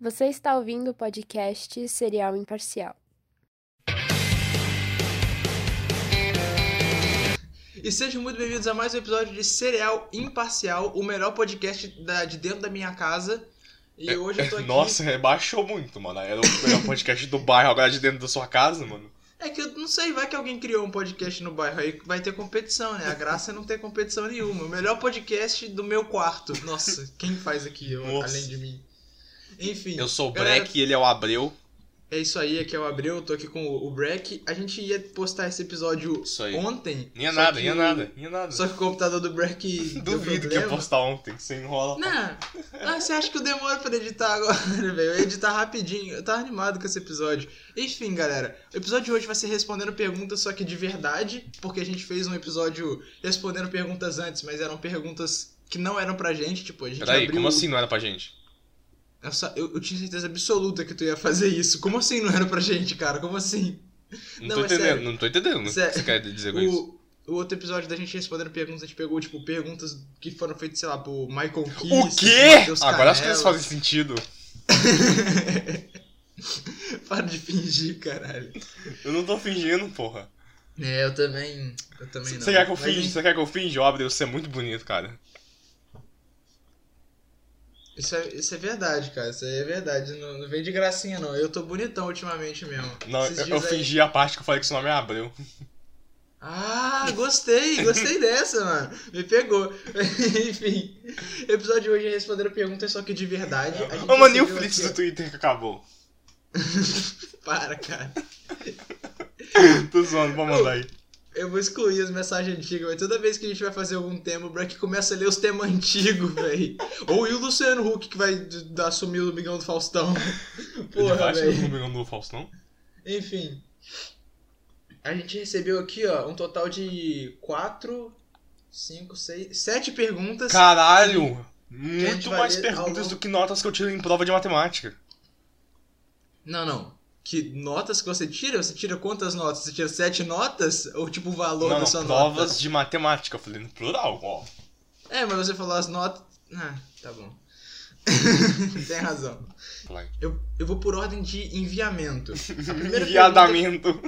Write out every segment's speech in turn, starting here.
Você está ouvindo o podcast Serial Imparcial. E sejam muito bem-vindos a mais um episódio de Cereal Imparcial, o melhor podcast da- de dentro da minha casa. E hoje eu tô aqui. Nossa, rebaixou muito, mano. Era o melhor podcast do bairro, agora de dentro da sua casa, mano. É que eu não sei, vai que alguém criou um podcast no bairro aí, vai ter competição, né? A graça é não ter competição nenhuma. O melhor podcast do meu quarto. Nossa, quem faz aqui, eu- Nossa. além de mim? Enfim. Eu sou o galera, Breck e ele é o Abreu. É isso aí, aqui é o Abreu, eu tô aqui com o Breck. A gente ia postar esse episódio ontem. Ia nada, que ia nada, ia nada. Só que o computador do Breck. Duvido que eu problema. postar ontem, que você enrola. Não, ah, você acha que eu demoro pra editar agora, velho? Eu ia editar rapidinho. Eu tava animado com esse episódio. Enfim, galera, o episódio de hoje vai ser respondendo perguntas, só que de verdade, porque a gente fez um episódio respondendo perguntas antes, mas eram perguntas que não eram pra gente, tipo, a gente Peraí, abriu... como assim não era pra gente? Eu, eu- eu tinha certeza absoluta que tu ia fazer isso. Como assim não era pra gente, cara? Como assim? Não, Não, tô é entendendo, sério. não tô entendendo o que você quer dizer com isso. O, o outro episódio da gente respondendo perguntas, a gente pegou, tipo, perguntas que foram feitas, sei lá, por Michael Kiss, O quê? Matheus Agora as Canela. coisas fazem sentido. Para de fingir, caralho. Eu não tô fingindo, porra. É, eu também. Eu também não. Você quer que eu finge? Você quer que eu finge? Ó, Abreu, você é muito bonito, cara. Isso é, isso é verdade, cara. Isso é verdade. Não, não vem de gracinha, não. Eu tô bonitão ultimamente mesmo. Não, Esses eu, eu aí- fingi a parte que eu falei que seu nome é Abreu. Ah, gostei, gostei dessa, mano. Me pegou. Enfim, o episódio de hoje é respondendo perguntas, só que de verdade. A Ô, mano, e o aqui, do Twitter que acabou? Para, cara. Tô zoando, vou mandar aí. Eu vou excluir as mensagens antigas, mas toda vez que a gente vai fazer algum tema, o Breck começa a ler os temas antigos, velho. Ou e o Luciano Huck que vai assumir o Migão do Faustão. Porra, vai velho. no número do Faustão? Enfim. A gente recebeu aqui, ó, um total de 4, 5, 6, 7 perguntas. Caralho! Muito mais perguntas do que notas que eu tiro em prova de matemática. Não, não. Que notas que você tira? Você tira quantas notas? Você tira 7 notas? Ou tipo o valor não, da não, sua provas nota? de matemática. Eu falei no plural, ó. É, mas você falou as notas. Ah, tá bom. Tem razão. Eu, eu vou por ordem de enviamento. Enviadamento.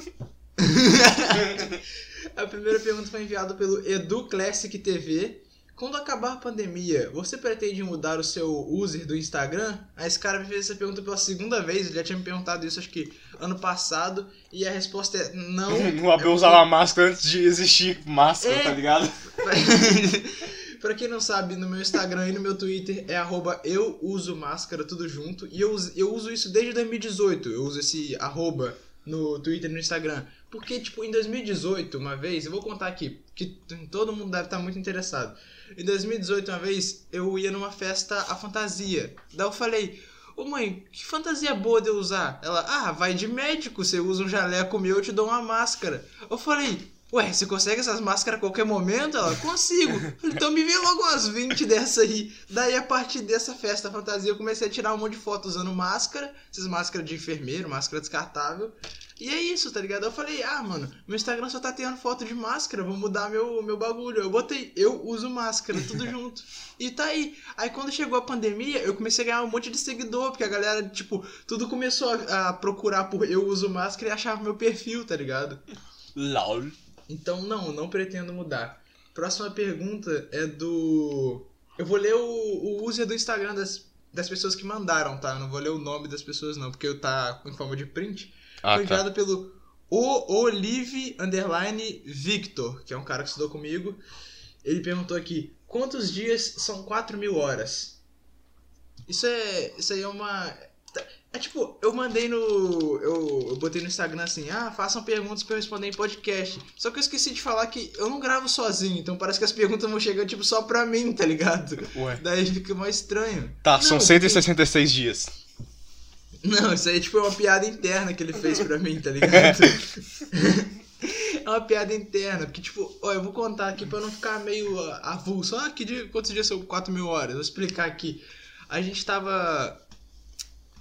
A primeira pergunta foi enviada pelo Edu Classic TV. Quando acabar a pandemia, você pretende mudar o seu user do Instagram? Aí esse cara me fez essa pergunta pela segunda vez, ele já tinha me perguntado isso acho que ano passado, e a resposta é não. O Abel Eu- usava máscara antes de existir máscara, É. tá ligado? pra quem não sabe, no meu Instagram e no meu Twitter é arroba eu uso máscara, tudo junto. E eu, uso- eu uso isso desde 2018. Eu uso esse arroba no Twitter e no Instagram. Porque, tipo, em 2018, uma vez, eu vou contar aqui, que todo mundo deve estar muito interessado. Em 2018, uma vez, eu ia numa festa à fantasia. Daí eu falei, ô mãe, que fantasia boa de eu usar? Ela, ah, vai de médico, você usa um jaleco meu, eu te dou uma máscara. Eu falei, ué, você consegue essas máscaras a qualquer momento? Ela, consigo. Então me vê logo umas 20 dessa aí. Daí, a partir dessa festa fantasia, eu comecei a tirar um monte de foto usando máscara, essas máscaras de enfermeiro, máscara descartável. E é isso, tá ligado? Eu falei, ah, mano, meu Instagram só tá tendo foto de máscara, vou mudar meu, meu bagulho. Eu botei, eu uso máscara, tudo junto. E tá aí. Aí quando chegou a pandemia, eu comecei a ganhar um monte de seguidor, porque a galera, tipo, tudo começou a, a procurar por eu uso máscara e achava meu perfil, tá ligado? LOL. Então, não, não pretendo mudar. Próxima pergunta é do. Eu vou ler o, o user do Instagram das, das pessoas que mandaram, tá? Eu não vou ler o nome das pessoas, não, porque eu tá em forma de print. Ah, Foi tá. enviado pelo o Olive Underline Victor, que é um cara que estudou comigo. Ele perguntou aqui: quantos dias são 4 mil horas? Isso é. Isso aí é uma. É tipo, eu mandei no. Eu, eu botei no Instagram assim, ah, façam perguntas pra eu responder em podcast. Só que eu esqueci de falar que eu não gravo sozinho, então parece que as perguntas vão chegando, tipo, só pra mim, tá ligado? Ué. Daí fica mais estranho. Tá, Não, são 166 dias. Não, isso aí tipo, é uma piada interna que ele fez pra mim, tá ligado? é uma piada interna, porque tipo, ó, eu vou contar aqui pra não ficar meio avulso. Ah, que dia, quantos dias são 4 mil horas? Vou explicar aqui. A gente tava.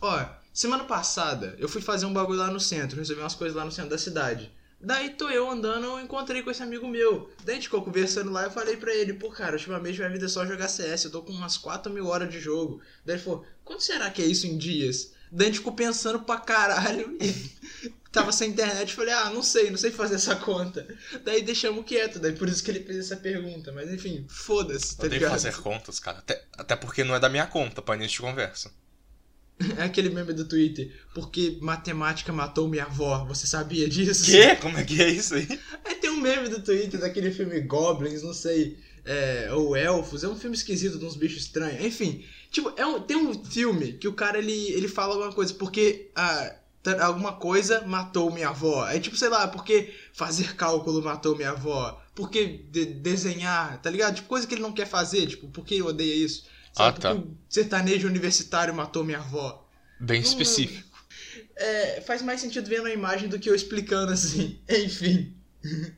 Ó, semana passada eu fui fazer um bagulho lá no centro, resolvi umas coisas lá no centro da cidade. Daí tô eu andando, eu encontrei com esse amigo meu. Daí a gente ficou conversando lá, eu falei pra ele, pô, cara, ultimamente minha vida é só jogar CS, eu tô com umas 4 mil horas de jogo. Daí ele falou, quanto será que é isso em dias? Daí a gente ficou pensando pra caralho e tava sem internet. Falei, ah, não sei, não sei fazer essa conta. Daí deixamos quieto, daí por isso que ele fez essa pergunta. Mas enfim, foda-se, tá Odeio ligado? fazer contas, cara. Até, até porque não é da minha conta, pra início de conversa. É aquele meme do Twitter. Porque matemática matou minha avó, você sabia disso? Quê? Como é que é isso aí? Aí tem um meme do Twitter daquele filme Goblins, não sei, é, ou Elfos, é um filme esquisito de uns bichos estranhos. Enfim, tipo, é um, tem um filme que o cara ele, ele fala alguma coisa, porque ah, alguma coisa matou minha avó. É tipo, sei lá, porque fazer cálculo matou minha avó. Porque de- desenhar, tá ligado? Tipo, coisa que ele não quer fazer, tipo, porque ele odeia isso. Ah, tá. Porque o sertanejo universitário matou minha avó. Bem Não, específico. É, faz mais sentido vendo a imagem do que eu explicando assim. Enfim.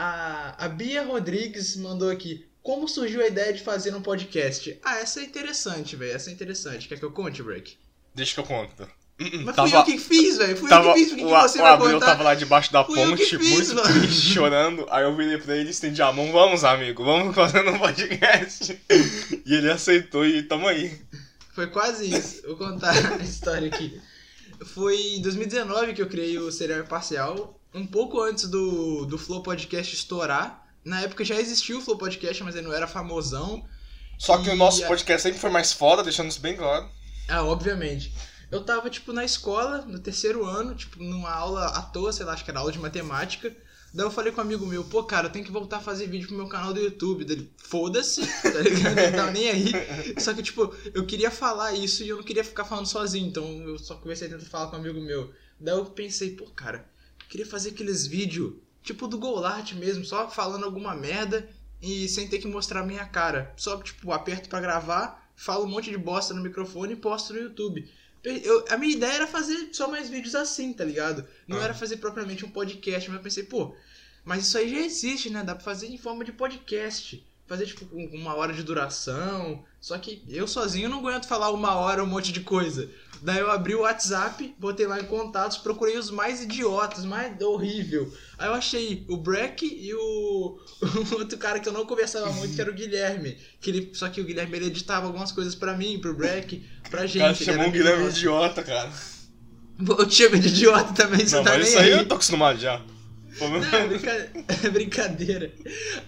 A, a Bia Rodrigues mandou aqui. Como surgiu a ideia de fazer um podcast? Ah, essa é interessante, velho. Essa é interessante. Quer que eu conte, Break? Deixa que eu conto. Hum, Mas tava, fui eu que fiz, velho. Fui tava, eu que fiz. Por que, o, que você o vai Abreu tava lá debaixo da Fui ponte, fiz, muito mano. triste, chorando. Aí eu virei pra ele, estendi a mão, vamos, amigo, vamos fazendo um podcast. e ele aceitou e tamo aí. Foi quase isso. Vou contar a história aqui. Foi em 2019 que eu criei o Serial Parcial, um pouco antes do, do Flow Podcast estourar. Na época já existia o Flow Podcast, mas ele não era famosão. Só que o E nosso a- podcast sempre foi mais foda, deixando isso bem claro. Ah, obviamente. Eu tava, tipo, na escola, no terceiro ano, tipo, numa aula à toa, sei lá, acho que era aula de matemática. Daí eu falei com um amigo meu, pô, cara, eu tenho que voltar a fazer vídeo pro meu canal do YouTube. Dele, foda-se, tá ligado? Não tava nem aí. Só que, tipo, eu queria falar isso e eu não queria ficar falando sozinho, então eu só comecei a tentar falar com um amigo meu. Daí eu pensei, pô, cara, eu queria fazer aqueles vídeos, tipo do Golart mesmo, só falando alguma merda e sem ter que mostrar a minha cara. Só, tipo, aperto pra gravar, falo um monte de bosta no microfone e posto no YouTube. Eu- a minha ideia era fazer só mais vídeos assim, tá ligado? Não Ah. era fazer propriamente um podcast, mas eu pensei, pô, mas isso aí já existe, né? Dá pra fazer em forma de podcast. Fazer, tipo, uma hora de duração. Só que eu sozinho não aguento falar uma hora um monte de coisa. Daí eu abri o WhatsApp, botei lá em contatos, procurei os mais idiotas, mais horrível. Aí eu achei o Breck e o, o outro cara que eu não conversava muito, que era o Guilherme. Que ele, só que o Guilherme ele editava algumas coisas pra mim, pro Breck, pra gente. O cara chamou o Guilherme idiota, cara. Eu te chamo de idiota também, você Não, tá mas isso aí aí. eu tô acostumado já. Não, é brinca- é brincadeira.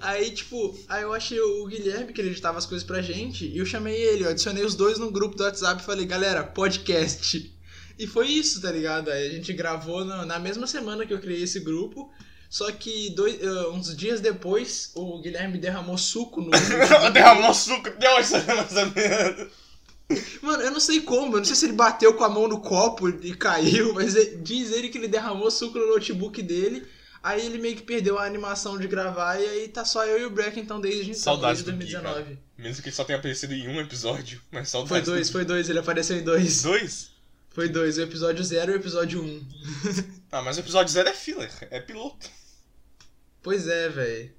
Aí, tipo, aí eu achei o Guilherme, que ele editava as coisas pra gente, e eu chamei ele, eu adicionei os dois no grupo do WhatsApp e falei, galera, podcast. E foi isso, tá ligado? Aí a gente gravou na, na mesma semana que eu criei esse grupo. Só que dois, eh, uns dias depois, o Guilherme derramou suco no. Derramou suco, deu essa. Mano, eu não sei como, eu não sei se ele bateu com a mão no copo e caiu, mas ele- diz ele que ele derramou suco no notebook dele. Aí ele meio que perdeu a animação de gravar e aí tá só eu e o Breck então desde então, Saudades desde do Gui, 2019. Mesmo que ele só tenha aparecido em um episódio, mas saudades Foi do dois, Gui. foi dois, ele apareceu em dois. Dois? Foi dois, o episódio 0 e o episódio 1. Um. Ah, mas o episódio zero é filler, é piloto. Pois é, velho.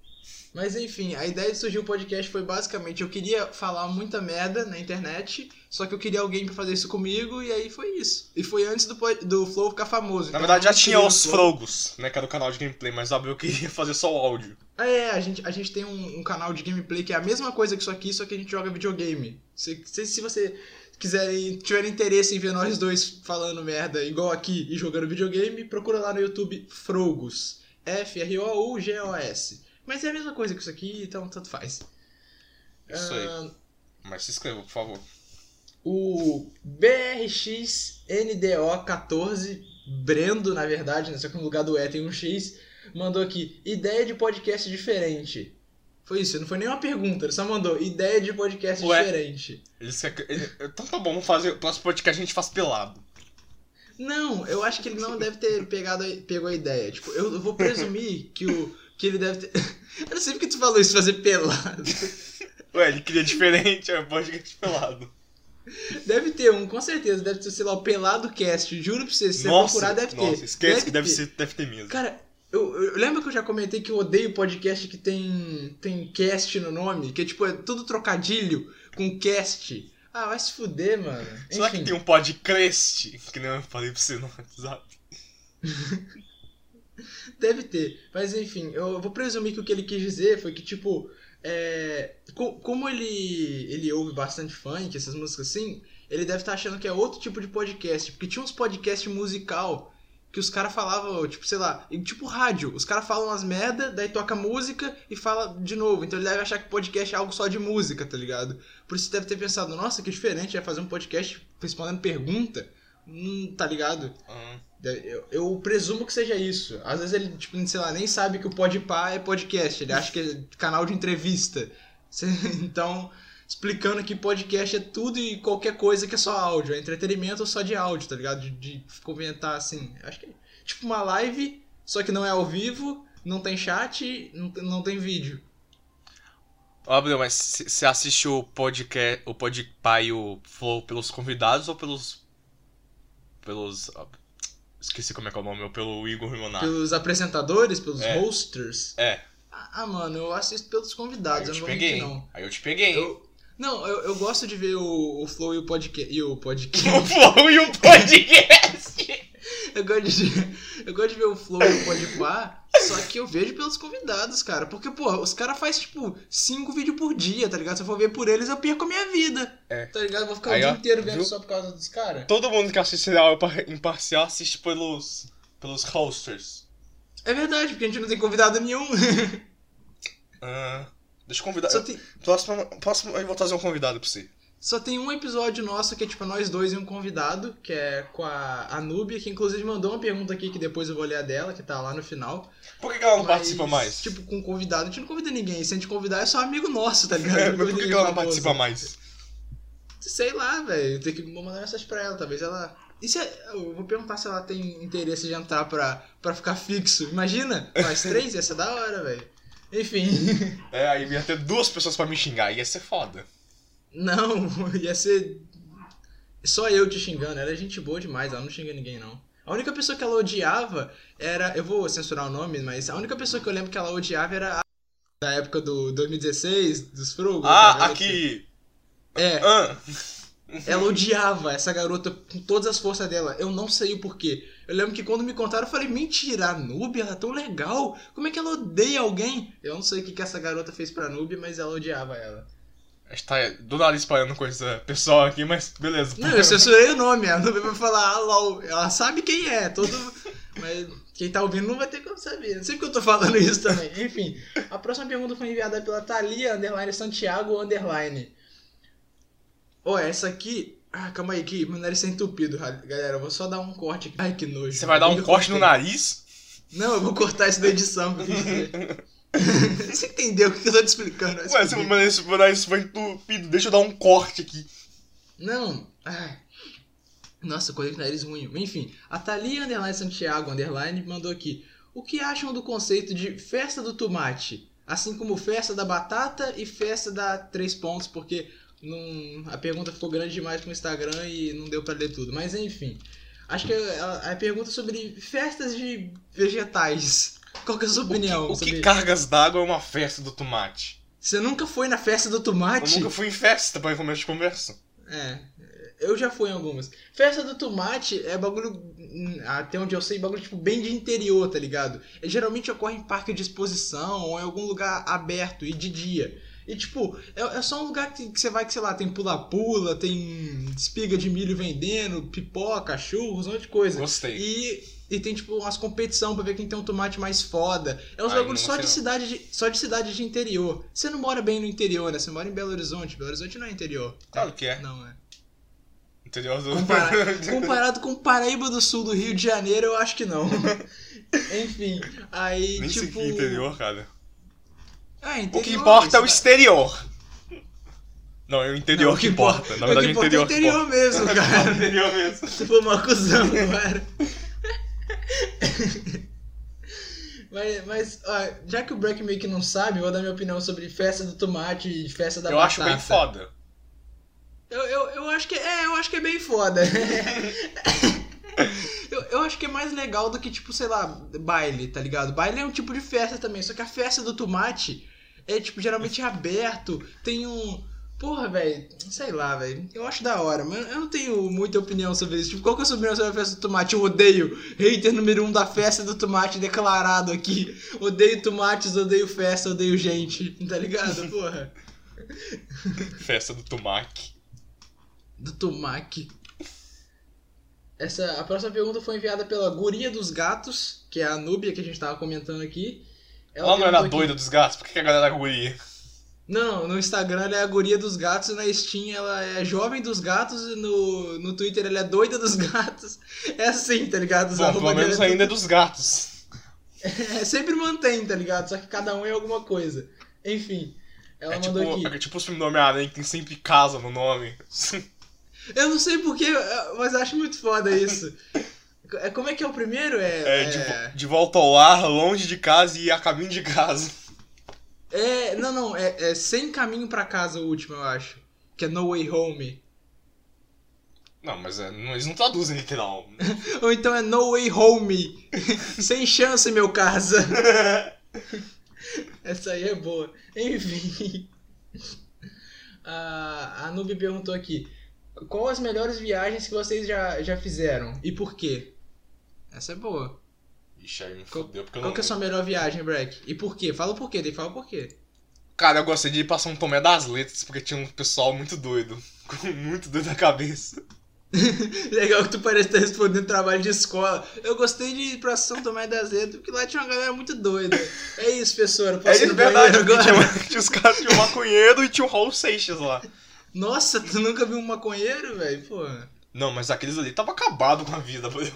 Mas enfim, a ideia de surgir o podcast foi basicamente eu queria falar muita merda na internet, só que eu queria alguém pra fazer isso comigo e aí foi isso. E foi antes do, do Flow ficar famoso. Na então verdade eu já tinha os. Frogos, né, que era o canal de gameplay, mas o Abreu queria fazer só o áudio. É, a gente, a gente tem um, um canal de gameplay que é a mesma coisa que isso aqui, só que a gente joga videogame. Se, se, se você quiserem, tiver interesse em ver nós dois falando merda igual aqui e jogando videogame, procura lá no YouTube Frogos. F-R-O-U-G-O-S. Mas é a mesma coisa que isso aqui, então tanto faz. Isso aí. Ah, Mas se inscreva, por favor. O BRXNDO14, Brendo, na verdade, né? só que no lugar do E tem um X, mandou aqui, ideia de podcast diferente. Foi isso, não foi nem uma pergunta, ele só mandou ideia de podcast Ué. diferente. Ele- Então tá bom, vamos fazer. O próximo podcast a gente faz pelado. Não, eu acho que ele não deve ter pegado, a- pegou a ideia. Tipo, eu vou presumir que, o, que ele deve ter. eu não sei porque tu falou isso, fazer pelado. Ué, ele queria diferente, é um podcast pelado. Deve ter um, com certeza. Deve ter, sei lá, o Pelado Cast. Juro pra você, se você nossa, procurar, deve ter. nossa, esquece que deve, ter. ser, deve ter mesmo. Cara, eu, eu lembro que eu já comentei que eu odeio podcast que tem, tem cast no nome, que é tipo, é tudo trocadilho com cast. Ah, vai se fuder, mano. Será Enfim, que tem um podcast? Que nem eu falei pra você no WhatsApp. Deve ter. Mas enfim, eu vou presumir que o que ele quis dizer foi que, tipo, é, co- como ele, ele ouve bastante funk, essas músicas assim, ele deve estar achando que é outro tipo de podcast. Porque tinha uns podcasts musical que os caras falavam, tipo, sei lá, tipo rádio. Os caras falam umas merda, daí toca música e fala de novo. Então ele deve achar que podcast é algo só de música, tá ligado? Por isso deve ter pensado, nossa, que diferente, vai fazer um podcast respondendo pergunta. Hum, tá ligado? Hum. Eu, eu presumo que seja isso. Às vezes ele, tipo, sei lá, nem sabe que o Podpah é podcast. Ele acha que é canal de entrevista. Então, explicando que podcast é tudo e qualquer coisa que é só áudio. É entretenimento só de áudio, tá ligado? De, de comentar assim. Acho que é tipo uma live, só que não é ao vivo, não tem chat, não, não tem vídeo. Ó, Gabriel, mas você assiste o podcast, o Podpah e o Flow pelos convidados ou pelos... Pelos... Esqueci como é que é o nome, pelo Igor Rimonato. Pelos apresentadores, pelos É. hosters. É, Ah, mano, eu assisto pelos convidados, eu eu não vou peguei. mentir, não. Aí eu te peguei. Eu- não, eu, eu gosto de ver o, o Flow e o podcast. E o podcast. O Flow e o podcast. eu, gosto de, eu gosto de ver o Flow e o Podpah, só que eu vejo pelos convidados, cara. Porque, pô, os caras fazem, tipo, cinco vídeos por dia, tá ligado? Se eu for ver por eles, eu perco a minha vida. É. Tá ligado? Eu vou ficar Aí, o dia ó, inteiro vendo viu? só por causa dos caras. Todo mundo que assiste serial imparcial assiste pelos... Pelos hosters. É verdade, porque a gente não tem convidado nenhum. Ah, deixa eu convidar... tem, Próximo, próximo eu vou trazer um convidado pra você. Só tem um episódio nosso que é, tipo, nós dois e um convidado, que é com a, a Núbia, que inclusive mandou uma pergunta aqui que depois eu vou ler a dela, que tá lá no final. Por que, ela não Mas, participa mais? Tipo, com convidado, a gente não convida ninguém. Se a gente convidar, é só amigo nosso, tá ligado? É, mas por que, que ela não participa mais? Sei lá, velho. Tem que vou mandar mensagem pra ela. Talvez ela. E se eu vou perguntar se ela tem interesse de entrar pra, pra ficar fixo. Imagina, nós três, ia ser da hora, velho. Enfim. É, aí ia ter duas pessoas pra me xingar, ia ser foda. Não, ia ser. Só eu te xingando. Ela é gente boa demais, ela não xinga ninguém, não. A única pessoa que ela odiava era. Eu vou censurar o nome, mas a única pessoa que eu lembro que ela odiava era a. Da época do 2016, dos Frogos. tá Ah, aqui. É, Ah, ela odiava essa garota com todas as forças dela. Eu não sei o porquê. Eu lembro que quando me contaram, eu falei: mentira, a Nubia, ela é tão legal. Como é que ela odeia alguém? Eu não sei o que, que essa garota fez pra Nubia, mas ela odiava ela. A gente tá do nada espalhando coisa pessoal aqui, mas beleza. Não, eu censurei o nome. A Nubia vai falar, ah, lol. Ela sabe quem é, todo. Mas quem tá ouvindo não vai ter como saber. Não sei porque eu tô falando isso também. Enfim, a próxima pergunta foi enviada pela Thalia Underline Santiago Underline. Ó, essa aqui. Ah, calma aí, que meu nariz tá entupido, galera. Eu vou só dar um corte aqui. Ai, que nojo. Você vai dar um corte no nariz? Não, eu vou cortar isso da edição. que eu quis dizer. Você entendeu o que eu tô te explicando? vai Ué, se fuder. meu nariz, meu nariz foi entupido, deixa eu dar um corte aqui. Não. Ai. Nossa, com o nariz ruim. Enfim, a Thalia Underline Santiago Underline mandou aqui. O que acham do conceito de festa do tomate? Assim como festa da batata e festa da três pontos, porque não, a pergunta ficou grande demais com o Instagram e não deu pra ler tudo. Mas enfim, acho que a, a pergunta é sobre festas de vegetais. Qual que é a sua O opinião? que, o que cargas d'água é uma festa do tomate? Você nunca foi na festa do Eu tomate? nunca fui em festa pra começo de conversa. É, eu já fui em algumas. Festa do tomate é bagulho, hum, até onde eu sei, bagulho tipo bem de interior, tá ligado? E geralmente ocorre em parque de exposição ou em algum lugar aberto e de dia. E tipo, é, é só um lugar que, que você vai que, sei lá, tem pula-pula, tem espiga de milho vendendo, pipoca, churros, um monte de coisa. Gostei. E, e tem tipo umas competição pra ver quem tem um tomate mais foda. É uns bagulhos só de cidade de, só de cidade de interior. Você não mora bem no interior, né? Você mora em Belo Horizonte. Belo Horizonte não é interior. Claro que é. Não é. Interior do. Compara- comparado com Paraíba do Sul do Rio de Janeiro, eu acho que não. Enfim, aí Nem sei tipo. que é interior, cara. Ah, O interior, que importa é o exterior. Não, é o interior Não, o que importa. Na verdade, o é que o interior importa é que o interior importa. mesmo, É o cara. interior mesmo. Se for uma acusão, cara. Mas, mas ó, já que o Breck meio não sabe, eu vou dar minha opinião sobre festa do tomate e festa da Eu batata. acho bem foda. Eu, eu, eu acho que é, eu acho que é bem foda. eu, eu acho que é mais legal do que, tipo, sei lá, baile, tá ligado? Baile é um tipo de festa também, só que a festa do tomate é, tipo, geralmente aberto, tem um. Porra, velho, sei lá, velho. Eu acho da hora, mas eu não tenho muita opinião sobre isso. Tipo, qual que é a sua opinião sobre a festa do tomate? Eu odeio. Hater número um da festa do tomate declarado aqui. Odeio tomates, odeio festa, odeio gente. Tá ligado? Porra. Festa do tomate. Do tomate. Essa, a próxima pergunta foi enviada pela Guria dos Gatos, que é a Núbia que a gente tava comentando aqui. Ela, não era aqui- doida dos gatos? Por que a galera é guria? Não, no Instagram ela é a guria dos gatos e na Steam ela é jovem dos gatos e no, no Twitter ela é doida dos gatos. É assim, tá ligado? Os Bom, pelo menos é ainda é dos gatos. tudo- É, sempre mantém, tá ligado? Só que cada um é alguma coisa. Enfim, ela É mandou tipo, aqui. é tipo o filme do Homem-Aranha que tem sempre casa no nome. Eu não sei porquê, mas acho muito foda isso. É, como é que é o primeiro? É. É, de, vo- de volta ao lar, longe de casa e a caminho de casa. É- não, não, é, é Sem Caminho pra Casa o último, eu acho. Que é No Way Home. Não, mas é, não- eles não traduzem literal. Ou então é No Way Home. Sem chance, meu casa. Essa aí é boa. Enfim. A, a Nubi perguntou aqui: Qual as melhores viagens que vocês já, já fizeram? E por quê? Essa é boa. Ixi, aí me Qual- fodeu porque eu Qual não. que é a sua melhor viagem, Breck? E por quê? Fala o porquê, daí fala o porquê. Cara, eu gostei de ir pra São Tomé das Letras porque tinha um pessoal muito doido. Com muito doido na cabeça. Legal que tu parece estar respondendo trabalho de escola. Eu gostei de ir pra São Tomé das Letras, porque lá tinha uma galera muito doida. É isso, professor. eu Posso É isso, no verdade. agora? Tinha, tinha os caras, tinha o maconheiro e tinha o Raul Seixas lá. Nossa, tu nunca viu um maconheiro, velho? Pô. Não, mas aqueles ali tava acabado com a vida, velho.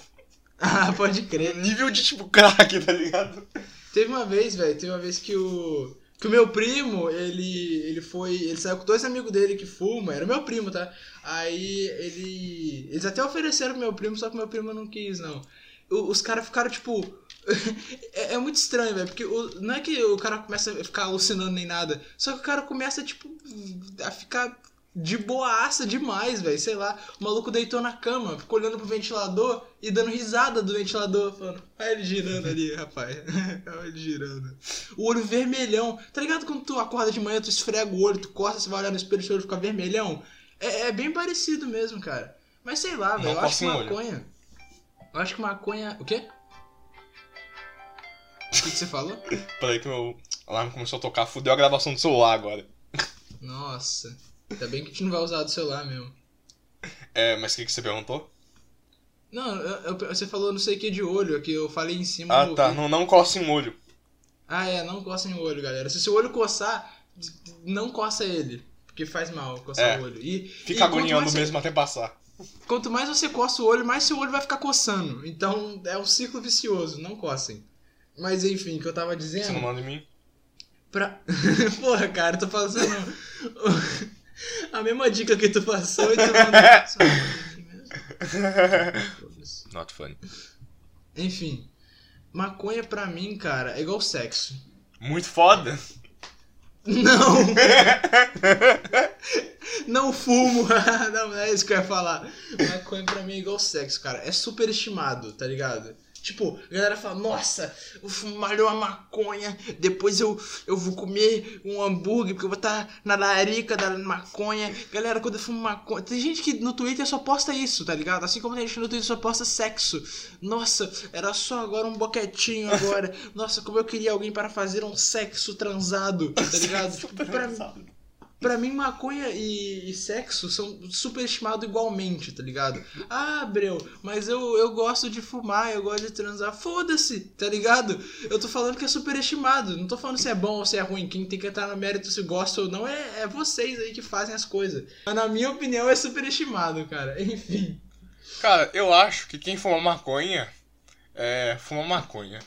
Ah, pode crer. Nível de tipo crack, tá ligado? Teve uma vez, velho, teve uma vez que o. Que o meu primo, ele. ele foi. Ele saiu com dois amigos dele que fumam, era meu primo, tá? Aí ele. Eles até ofereceram pro meu primo, só que meu primo não quis, não. O- os caras ficaram, tipo. é, é muito estranho, velho, porque o- não é que o cara começa a ficar alucinando nem nada, só que o cara começa, tipo, a ficar de boaça demais, velho. Sei lá, o maluco deitou na cama, ficou olhando pro ventilador e dando risada do ventilador, falando, olha ele girando ali, rapaz. olha ele girando. O olho vermelhão. Tá ligado quando tu acorda de manhã, tu esfrega o olho, tu costa, você vai olhar no espelho e o olho fica vermelhão? É, é bem parecido mesmo, cara. Mas sei lá, velho, eu acho que o olho. maconha. Eu acho que maconha. O quê? O que, que você falou? Peraí que meu alarme começou a tocar, fudeu a gravação do celular agora. Nossa. Ainda bem que a gente não vai usar do celular mesmo. É, mas o que, que você perguntou? Não, eu- eu- você falou não sei o que de olho, que eu falei em cima. Ah, tá. Não, não coça em olho. Ah, é, não coça em olho, galera. Se seu olho coçar, não coça ele. Porque faz mal coçar É. o olho. E, e Fica quanto agoniando você- mesmo até passar. Quanto mais você coça o olho, mais seu olho vai ficar coçando. Então é um ciclo vicioso, não coçem. Mas enfim, o que eu tava dizendo. Você não manda em mim? Pra... Porra, cara, eu tô passando a mesma dica que tu passou e tu manda. Not funny. Enfim, maconha pra mim, cara, é igual sexo. Muito foda. Não! Não fumo! não, não é isso que eu ia falar. Maconha pra mim é igual sexo, cara. É super estimado, tá ligado? Tipo, a galera fala, nossa, eu fumarei uma maconha, depois eu, eu vou comer um hambúrguer, porque eu vou estar na larica da maconha. Galera, quando eu fumo maconha. Tem gente que no Twitter só posta isso, tá ligado? Assim como tem gente que no Twitter só posta sexo. Nossa, era só agora um boquetinho agora. Nossa, como eu queria alguém para fazer um sexo transado, tá ligado? Tipo, pra, Pra mim, maconha e, e sexo são superestimados igualmente, tá ligado? Ah, Breu, mas eu, eu gosto de fumar, eu gosto de transar. Foda-se, tá ligado? Eu tô falando que é superestimado. Não tô falando se é bom ou se é ruim. Quem tem que entrar no mérito se gosta ou não é, é vocês aí que fazem as coisas. Mas na minha opinião é superestimado, cara. Enfim. Cara, eu acho que quem fuma maconha é. fuma maconha.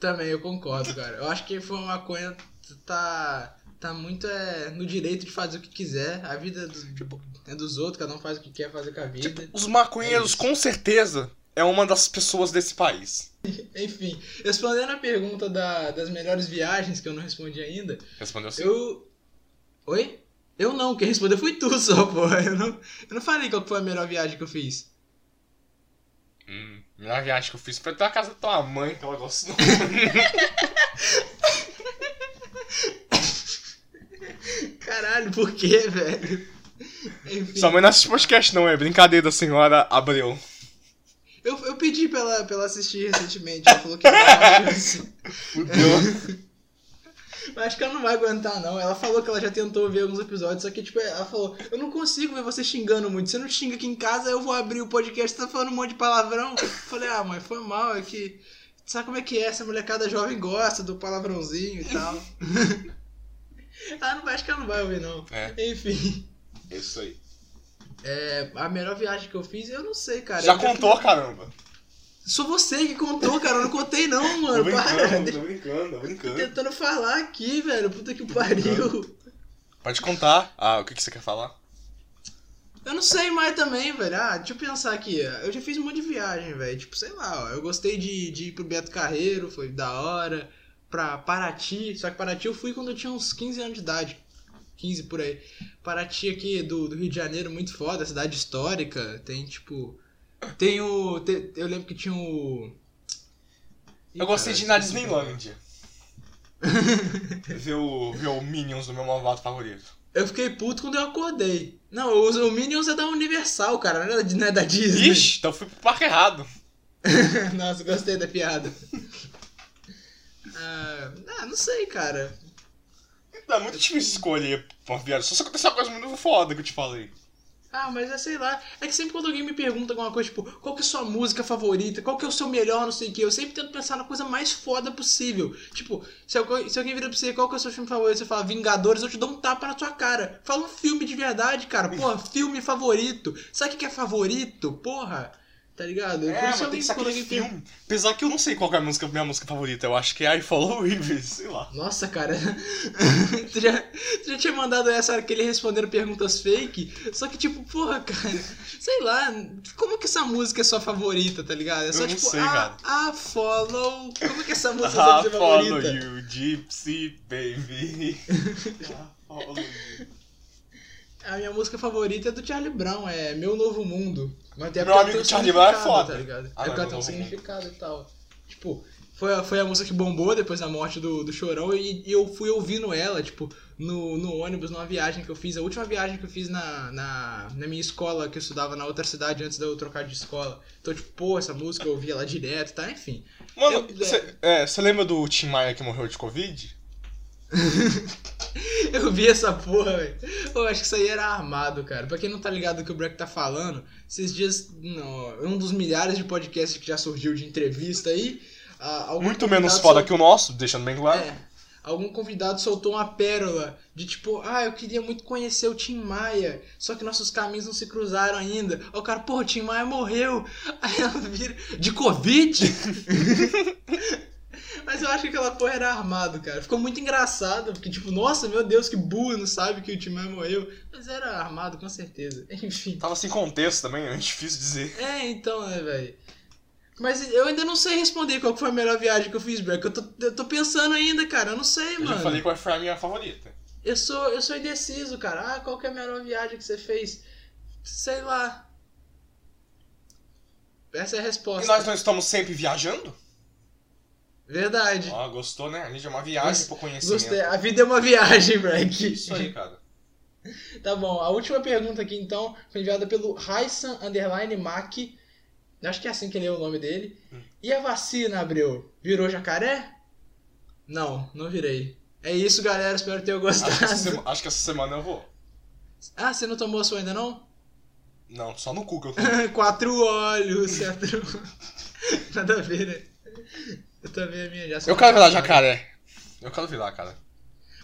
Também eu concordo, cara. Eu acho que quem fuma maconha tá. Tá muito é, no direito de fazer o que quiser. A vida é, do- é dos outros, cada um faz o que quer fazer com a vida. Tipo, os maconheiros, isso. com certeza, é uma das pessoas desse país. Enfim, respondendo a pergunta da- das melhores viagens, que eu não respondi ainda, Respondeu assim. eu. Oi? Eu não, quem respondeu foi tu só, pô. Eu não, eu não falei qual foi a melhor viagem que eu fiz. Hum, melhor viagem que eu fiz foi até a casa da tua mãe, que ela gostou. Caralho, por quê, velho? Enfim, Sua mãe não assiste podcast, não, é brincadeira da senhora Abreu. eu, eu pedi pra ela, pra ela assistir recentemente. Ela falou que não. Fudeu. Mas acho que ela não vai aguentar, não. Ela falou que ela já tentou ver alguns episódios, só que, tipo, ela falou: Eu não consigo ver você xingando muito. Você não xinga aqui em casa, eu vou abrir o podcast, você tá falando um monte de palavrão. Eu falei: Ah, mãe, foi mal, é que. Sabe como é que é? Essa molecada jovem gosta do palavrãozinho e tal. ah, não acho que ela não vai ouvir, não. É. Enfim. Isso aí. É, a melhor viagem que eu fiz, eu não sei, cara. Já Eu contou, caramba. Sou você que contou, cara. Eu não contei, não, Tô mano. Para. brincando, Deixa tô brincando, tô brincando. tentando falar aqui, velho. Puta que pariu. Pode contar. Ah, o que, que você quer falar? Eu não sei mais também, velho. Ah, deixa eu pensar aqui. Eu já fiz um monte de viagem, velho. Tipo, sei lá, ó. Eu gostei de, de ir pro Beto Carreiro, foi da hora. Pra Paraty. Só que Paraty eu fui quando eu tinha uns 15 anos de idade. 15 por aí. Paraty aqui do, do Rio de Janeiro, muito foda. Cidade histórica. Tem, tipo. Tem o. te- eu lembro que tinha o. Ih, Eu gostei cara, de ir na. Disneylândia. ver, o, ver o Minions do meu malvado favorito. Eu fiquei puto quando eu acordei. Não, o, o Minions é da Universal, cara. Não é da, não é da Disney. Ixi, então eu fui pro parque errado. Nossa, gostei da piada. Ah, ah, não sei, cara. É muito difícil escolher uma viagem. Só se acontecer uma coisa muito foda que eu te falei. Ah, mas é sei lá. É que sempre quando alguém me pergunta alguma coisa, tipo, qual que é a sua música favorita? Qual que é o seu melhor, não sei o que, eu sempre tento pensar na coisa mais foda possível. Tipo, se, alguém- se alguém vira pra você, qual que é o seu filme favorito? Você fala Vingadores, eu te dou um tapa na sua cara. Fala um filme de verdade, cara. Porra, filme favorito. Sabe o que é favorito? Porra. Tá ligado? É, Por mas tem que aquele alguém filme. Apesar que eu não sei qual que é a música, minha música favorita. Eu acho que é I Follow Rivers, sei lá. Nossa, cara. tu, já, tu já tinha mandado essa hora que ele respondendo perguntas fake. Só que, tipo, porra, cara. Sei lá. Como que essa música é sua favorita, tá ligado? É só Eu não tipo, sei, ah, ah, follow. Como que essa música é I sua follow favorita? you, gypsy baby. I follow you. A minha música favorita é do Charlie Brown, é Meu Novo Mundo. Mas Meu ela amigo um Charlie Brown é foda. Tá ligado? Ah, é porque ela tem um Mundo. significado e tal. Tipo, foi a, foi a música que bombou depois da morte do, do Chorão e, e eu fui ouvindo ela, tipo, no, no ônibus, numa viagem que eu fiz. A última viagem que eu fiz na, na, na minha escola, que eu estudava na outra cidade antes de eu trocar de escola. Então, tipo, pô, essa música eu ouvia lá direto, tá? Enfim. Mano, você é, você lembra do Tim Maia que morreu de Covid? Eu vi essa porra, velho. Eu acho que isso aí era armado, cara. Pra quem não tá ligado do que o Breck tá falando, esses dias, não, um dos milhares de podcasts que já surgiu de entrevista aí. Muito menos foda sol- que o nosso, deixando bem claro. É. Algum convidado soltou uma pérola de tipo, ah, eu queria muito conhecer o Tim Maia, só que nossos caminhos não se cruzaram ainda. Aí o cara, pô, o Tim Maia morreu. Aí ela vira, de Covid? Mas eu acho que aquela porra era armado, cara. Ficou muito engraçado, porque tipo, nossa, meu Deus, que burro, não sabe que o Tim Maia morreu. Mas era armado, com certeza. Enfim. Tava sem contexto também, é difícil dizer. É, então, né, velho. Mas eu ainda não sei responder qual foi a melhor viagem que eu fiz, Breck. Eu tô, eu tô pensando ainda, cara. Eu não sei, Eu mano. já falei qual foi a minha favorita. Eu sou, eu sou indeciso, cara. Ah, qual que é a melhor viagem que você fez? Sei lá. Essa é a E resposta. nós não estamos sempre viajando? Verdade. Ó, gostou, né? A gente é uma viagem Gost- pro conhecimento. Gostei. A vida é uma viagem, Breck. Isso aí, cara. Tá bom, a última pergunta aqui então foi enviada pelo Raissan Underline Mac. Acho que é assim que lê o nome dele. Hum. E a vacina, Abreu? Virou jacaré? Não, não virei. É isso, galera. Espero ter Acho que, essa gostado. sema- acho que essa semana eu vou. Ah, você não tomou a sua ainda não? Não, só no cu que eu tô. Quatro olhos, quatro... Nada a ver, né? Eu também a minha já. Eu quero virar jacaré. Eu quero virar, cara.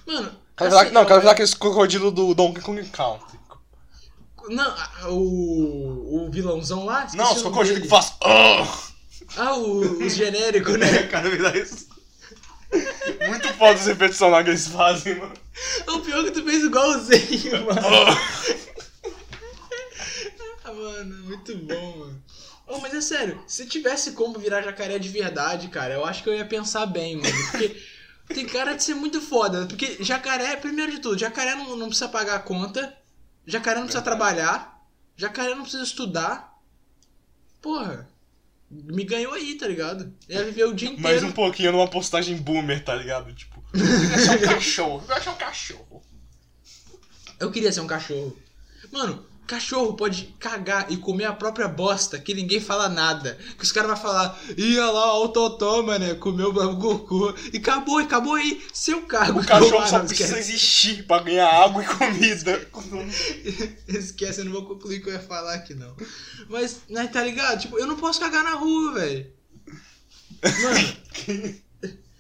Mano, Quero virar, assim, não, eu- quero virar aquele crocodilo do Donkey Kong Country. Não, o, o vilãozão lá? Não, os crocodilos que faz. Ah! Ah, o, os genéricos, né? Eu quero virar isso. Muito foda os efeitos sonoros que eles fazem, mano. O pior é que tu fez igualzinho, mano. Ah, mano, muito bom, mano. Oh, mas é sério, se tivesse como virar jacaré de verdade, cara, eu acho que eu ia pensar bem, mano. Porque tem cara de ser muito foda. Porque jacaré, primeiro de tudo, jacaré não, não precisa pagar a conta, jacaré não precisa trabalhar, jacaré não precisa estudar. Porra, me ganhou aí, tá ligado? Ia viver o dia inteiro. Mais um pouquinho numa postagem boomer, tá ligado? Tipo, eu queria achar um cachorro. Eu queria achar um cachorro. Eu queria ser um cachorro. Mano, cachorro pode cagar e comer a própria bosta, que ninguém fala nada. Que os caras vão falar, ia lá, o Totó, mané, comeu o cocô. E acabou, e acabou aí. Seu cargo. O cachorro Ah, só precisa esquece. existir pra ganhar água e comida. Esquece, eu não vou concluir o que eu ia falar aqui, não. Mas, né, tá ligado? Tipo, eu não posso cagar na rua, velho. Mano,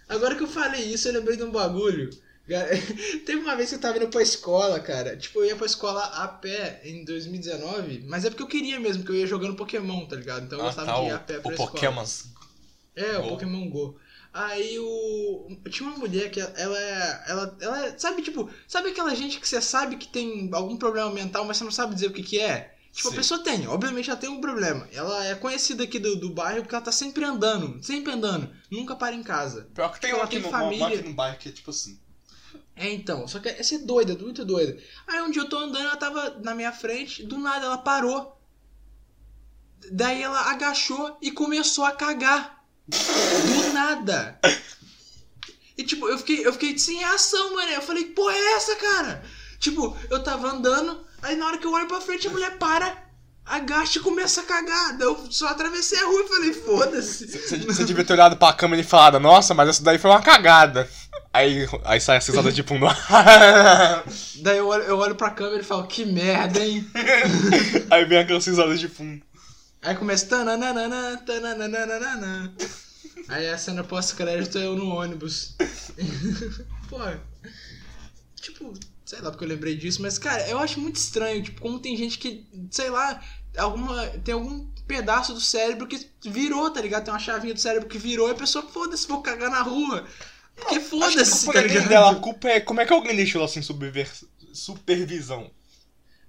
agora que eu falei isso, eu lembrei de um bagulho. Teve uma vez que eu tava indo pra escola, cara. Tipo, eu ia pra escola a pé em 2019, mas é porque eu queria mesmo, porque eu ia jogando Pokémon, tá ligado? Então eu Ah, gostava tá, de ir o, a pé pra o escola. Pokémon. É, o Go. Pokémon Go. Aí o. Tinha uma mulher que ela é. Ela, ela é. Sabe, tipo, sabe aquela gente que você sabe que tem algum problema mental, mas você não sabe dizer o que, que é? Tipo, a Sim. pessoa tem, obviamente ela tem um problema. Ela é conhecida aqui do, do bairro porque ela tá sempre andando, sempre andando, nunca para em casa. Pior que tem Ela um aqui tem no, família. um aqui no bairro que é tipo assim. É, então, só que essa é doida, muito doida. Aí um dia eu tô andando, ela tava na minha frente, do nada ela parou. Daí ela agachou e começou a cagar. Do nada. E tipo, eu fiquei, eu fiquei sem reação, mano. Eu falei, porra é essa, cara? Tipo, eu tava andando, aí na hora que eu olho pra frente, a mulher para, agacha e começa a cagar. Daí eu só atravessei a rua e falei, foda-se. Você devia ter olhado pra câmera e falado, nossa, mas essa daí foi uma cagada. Aí, aí sai a cisada de fundo. Daí eu olho, eu olho pra câmera e falo, que merda, hein? aí vem aquela cisada de fundo. Aí começa. tananana, tananana. Aí a cena pós-crédito é eu no ônibus. Pô. Tipo, sei lá porque eu lembrei disso, mas cara, eu acho muito estranho, tipo, como tem gente que, sei lá, alguma. Tem algum pedaço do cérebro que virou, tá ligado? Tem uma chavinha do cérebro que virou e a pessoa, foda-se, vou cagar na rua. Que a foda-se, tá é ligado? a culpa é como é que alguém deixou ela sem supervisão.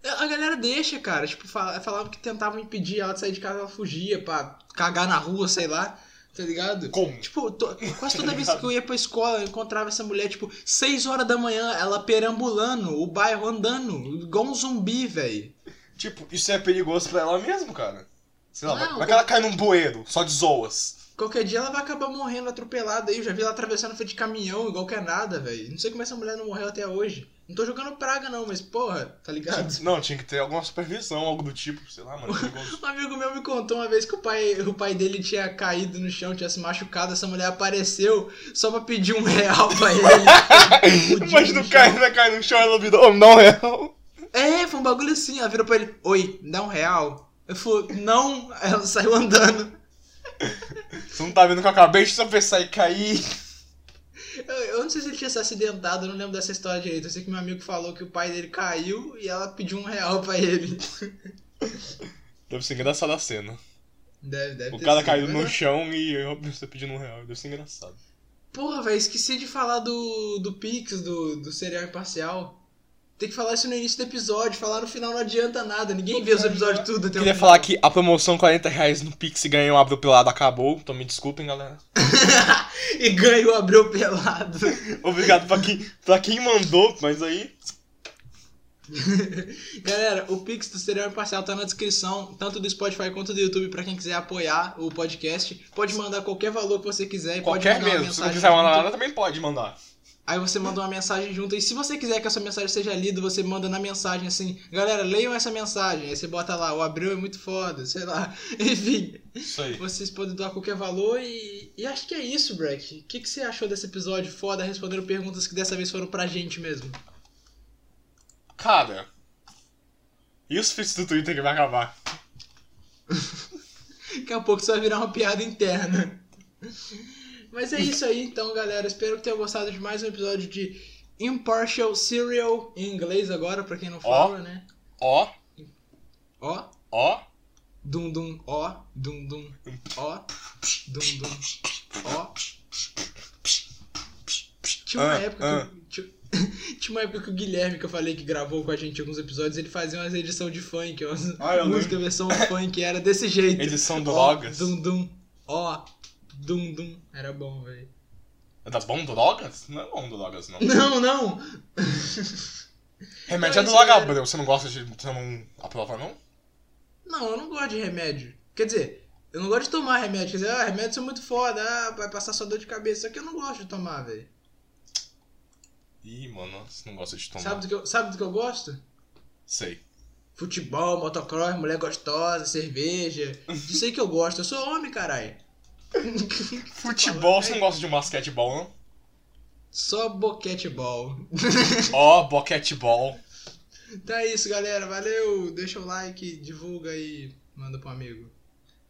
A galera deixa, cara. Tipo, fala- falava que tentavam impedir ela de sair de casa, ela fugia pra cagar na rua, sei lá. Tá ligado? Como? Tipo, to- quase toda vez que eu ia pra escola, eu encontrava essa mulher, tipo, 6 horas da manhã, ela perambulando, o bairro andando, igual um zumbi, velho. Tipo, isso é perigoso pra ela mesmo, cara. Sei lá, vai- Não, vai que ela cai num bueiro, só de zoas. Qualquer dia ela vai acabar morrendo atropelada aí. Eu já vi ela atravessando frente de caminhão, igual que é nada, velho. Não sei como essa mulher não morreu até hoje. Não tô jogando praga, não, mas porra, tá ligado? Não, tinha que ter alguma supervisão, algo do tipo, sei lá, mano. Um amigo meu me contou uma vez que o pai, o pai dele tinha caído no chão, tinha se machucado, essa mulher apareceu só pra pedir um real pra ele. Mas não cai, vai cair no chão, ela vira, oh, não, real. É, foi um bagulho assim, ela virou pra ele, oi, dá um real. Eu falei, não, ela saiu andando. Você não tá vendo que eu acabei de tropeçar e cair. Eu, eu não sei se ele tinha se acidentado, eu não lembro dessa história direito. Eu sei que meu amigo falou que o pai dele caiu e ela pediu um real pra ele. Deve ser engraçada a cena. Deve, deve O cara sido, caiu mas no chão e eu você pedindo um real. Deve ser engraçado. Porra, velho, esqueci de falar do, do Pix, do, do serial imparcial. Tem que falar isso no início do episódio, falar no final não adianta nada, ninguém vê os episódios tudo até Queria falar que a promoção 40 reais no Pix e ganhou um abro pelado acabou. Então me desculpem, galera. e ganhou abriu pelado. Obrigado pra quem, pra quem mandou, mas aí. Galera, o Pix do Serial Imparcial tá na descrição, tanto do Spotify quanto do YouTube, pra quem quiser apoiar o podcast. Pode mandar qualquer valor que você quiser e Qualquer pode mandar mesmo. Se não mensagem quiser mandar nada, também pode mandar. Aí você manda uma mensagem junto. E se você quiser que a sua mensagem seja lida, você manda na mensagem assim: Galera, leiam essa mensagem. Aí você bota lá: O Abreu é muito foda, sei lá. Enfim, Isso aí. vocês podem doar qualquer valor. E, e acho que é isso, Breck. O que, que você achou desse episódio foda respondendo perguntas que dessa vez foram pra gente mesmo? Cara. E os feeds do Twitter que vai acabar? Daqui a pouco isso vai virar uma piada interna. Mas é isso aí, então, galera. Espero que tenham gostado de mais um episódio de Impartial Serial, em inglês agora, pra quem não fala, né? Ó, Ó, ó. dum dum, ó, dum dum, ó, dum dum, ó. Tinha uma Ah, época ah. que. Tinha, tinha uma época que o Guilherme, que eu falei que gravou com a gente alguns episódios, ele fazia umas edições de funk, umas Ah, música lembro. versão funk, era desse jeito. Edição Ó, drogas. Dum dum, ó, dum dum. Era bom, velho. É das bom drogas? Não é bom drogas, não. Não, não! Remédio é Não, isso droga, é- Gabriel. Você não gosta de. Você não aprova, não? Não, eu não gosto de remédio. Quer dizer, eu não gosto de tomar remédio. Quer dizer, ah, remédios são muito foda, ah, vai passar só dor de cabeça. Só que eu não gosto de tomar, velho. Ih, mano, você não gosta de tomar. Sabe do, que eu, sabe do que eu gosto? Sei. Futebol, motocross, mulher gostosa, cerveja. Aí que eu gosto. Eu sou homem, caralho. Futebol, você não gosta de um basquetebol, não? Só boquetebol. Ó, boquetebol. Então é isso, galera. Valeu. Deixa o like, divulga aí, manda pro amigo.